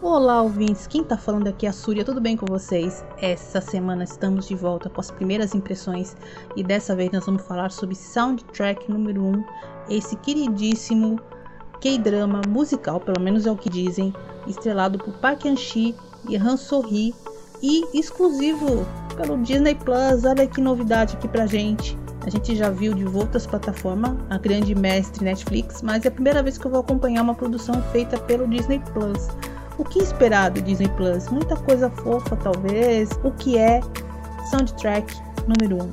Olá, ouvintes. Quem tá falando aqui é a Súria. Tudo bem com vocês? Essa semana estamos de volta com as primeiras impressões e dessa vez nós vamos falar sobre Soundtrack número 1, esse queridíssimo K-drama musical, pelo menos é o que dizem, estrelado por Park Chan-chi e Han So-hee e exclusivo pelo Disney Plus. Olha que novidade aqui pra gente. A gente já viu de outras plataformas, a grande mestre Netflix, mas é a primeira vez que eu vou acompanhar uma produção feita pelo Disney Plus. O que esperar do Disney Plus? Muita coisa fofa, talvez. O que é Soundtrack número 1? Um?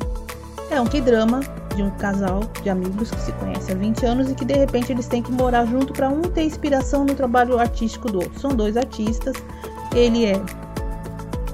É um K-drama de um casal de amigos que se conhece há 20 anos e que de repente eles têm que morar junto para um ter inspiração no trabalho artístico do outro. São dois artistas. Ele é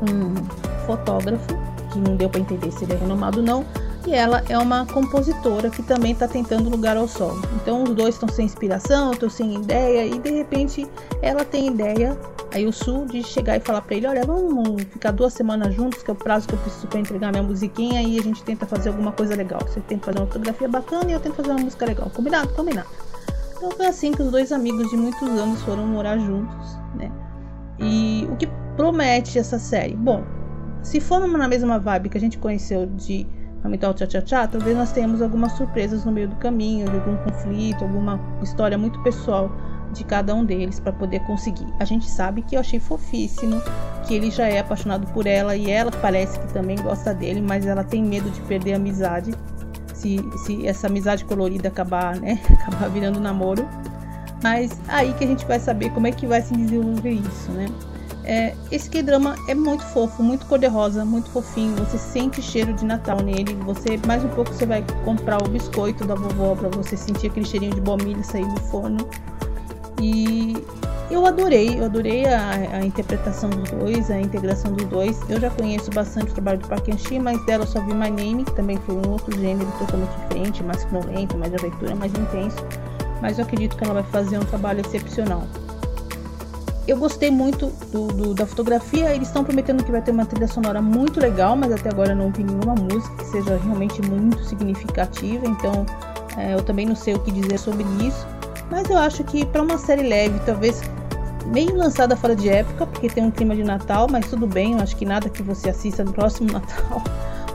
um fotógrafo, que não deu para entender se ele é renomado ou não, e ela é uma compositora que também está tentando lugar ao sol. Então os dois estão sem inspiração, estão sem ideia e de repente ela tem ideia, aí o Sul de chegar e falar para ele, olha, vamos ficar duas semanas juntos, que é o prazo que eu preciso para entregar minha musiquinha e a gente tenta fazer alguma coisa legal. Você tenta fazer uma fotografia bacana e eu tento fazer uma música legal. Combinado? Combinado. Então foi assim que os dois amigos de muitos anos foram morar juntos, né? E o que promete essa série? Bom, se formos na mesma vibe que a gente conheceu de Amital Tchá Tchá Tchá, talvez nós tenhamos algumas surpresas no meio do caminho, de algum conflito, alguma história muito pessoal de cada um deles para poder conseguir. A gente sabe que eu achei fofíssimo, que ele já é apaixonado por ela e ela parece que também gosta dele, mas ela tem medo de perder a amizade. Se, se essa amizade colorida acabar, né, acabar virando namoro. Mas aí que a gente vai saber como é que vai se desenvolver isso, né? É, esse K-drama é muito fofo, muito cor-de-rosa, muito fofinho. Você sente cheiro de Natal nele. Você mais um pouco você vai comprar o biscoito da vovó para você sentir aquele cheirinho de baunilha sair do forno. E eu adorei, eu adorei a, a, interpretação dos dois, a integração dos dois. Eu já conheço bastante o trabalho do Park Chan-chi, mas dela eu só vi My Name, que também foi um outro gênero totalmente diferente, mais sonolento, mais aventura, mais intenso. Mas eu acredito que ela vai fazer um trabalho excepcional. Eu gostei muito do, do, da fotografia. Eles estão prometendo que vai ter uma trilha sonora muito legal, mas até agora não vi nenhuma música que seja realmente muito significativa. Então é, eu também não sei o que dizer sobre isso. Mas eu acho que para uma série leve, talvez meio lançada fora de época, porque tem um clima de Natal, mas tudo bem. Eu acho que nada que você assista no próximo Natal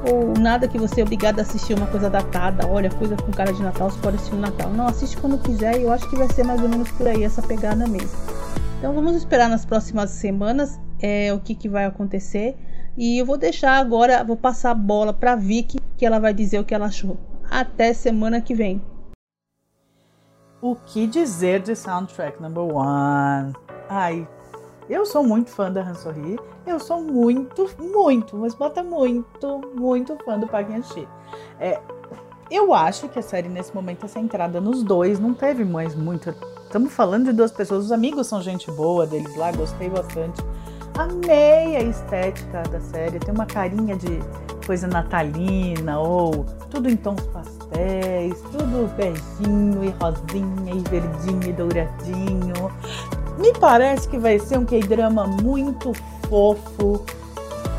ou nada que você é obrigado a assistir uma coisa datada. Olha, coisa com cara de Natal, você pode assistir no Natal. Não, assiste quando quiser e eu acho que vai ser mais ou menos por aí essa pegada mesmo. Então vamos esperar nas próximas semanas é, o que, que vai acontecer. E eu vou deixar agora, vou passar a bola para Vicky, que ela vai dizer o que ela achou. Até semana que vem. O que dizer de Soundtrack Number One? Ai, eu sou muito fã da Han Sorri. Eu sou muito, muito, mas bota muito, muito fã do Park Chan-chi. É, eu acho que a série nesse momento é centrada nos dois, não teve mais muito Estamos falando de duas pessoas, os amigos são gente boa deles lá, gostei bastante. Amei a estética da série, tem uma carinha de coisa natalina ou tudo em tons pastéis, tudo beijinho e rosinha e verdinho e douradinho. Me parece que vai ser um K-drama muito fofo.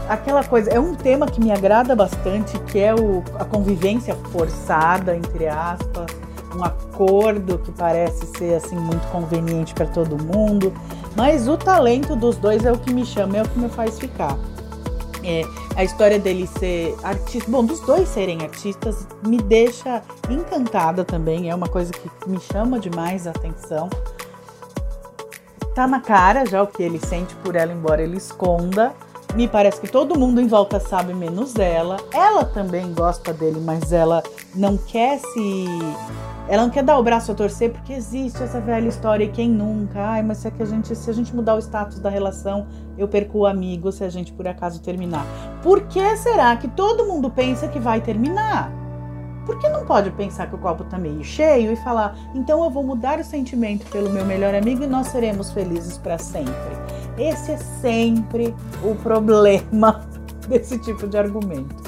Aquela coisa, é um tema que me agrada bastante, que é o, a convivência forçada, entre aspas um acordo que parece ser assim muito conveniente para todo mundo, mas o talento dos dois é o que me chama, é o que me faz ficar. É, a história dele ser artista, bom, dos dois serem artistas, me deixa encantada também, é uma coisa que me chama demais a atenção. Tá na cara já o que ele sente por ela, embora ele esconda. Me parece que todo mundo em volta sabe, menos ela. Ela também gosta dele, mas ela não quer se ela não quer dar o braço a torcer porque existe essa velha história e quem nunca. Ai, mas se, é que a gente, se a gente mudar o status da relação, eu perco o amigo se a gente por acaso terminar. Por que será que todo mundo pensa que vai terminar? Por que não pode pensar que o copo tá meio cheio e falar, então eu vou mudar o sentimento pelo meu melhor amigo e nós seremos felizes para sempre? Esse é sempre o problema desse tipo de argumento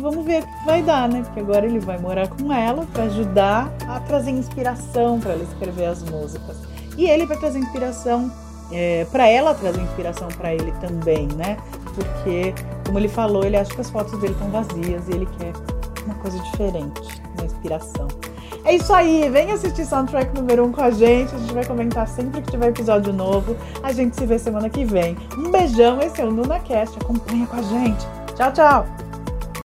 vamos ver o que vai dar, né? Porque agora ele vai morar com ela para ajudar a trazer inspiração para ela escrever as músicas. E ele vai trazer inspiração é, para ela trazer inspiração para ele também, né? Porque, como ele falou, ele acha que as fotos dele estão vazias e ele quer uma coisa diferente, uma inspiração. É isso aí, vem assistir Soundtrack número 1 um com a gente. A gente vai comentar sempre que tiver episódio novo. A gente se vê semana que vem. Um beijão, esse é o NunaCast. Acompanha com a gente. Tchau, tchau!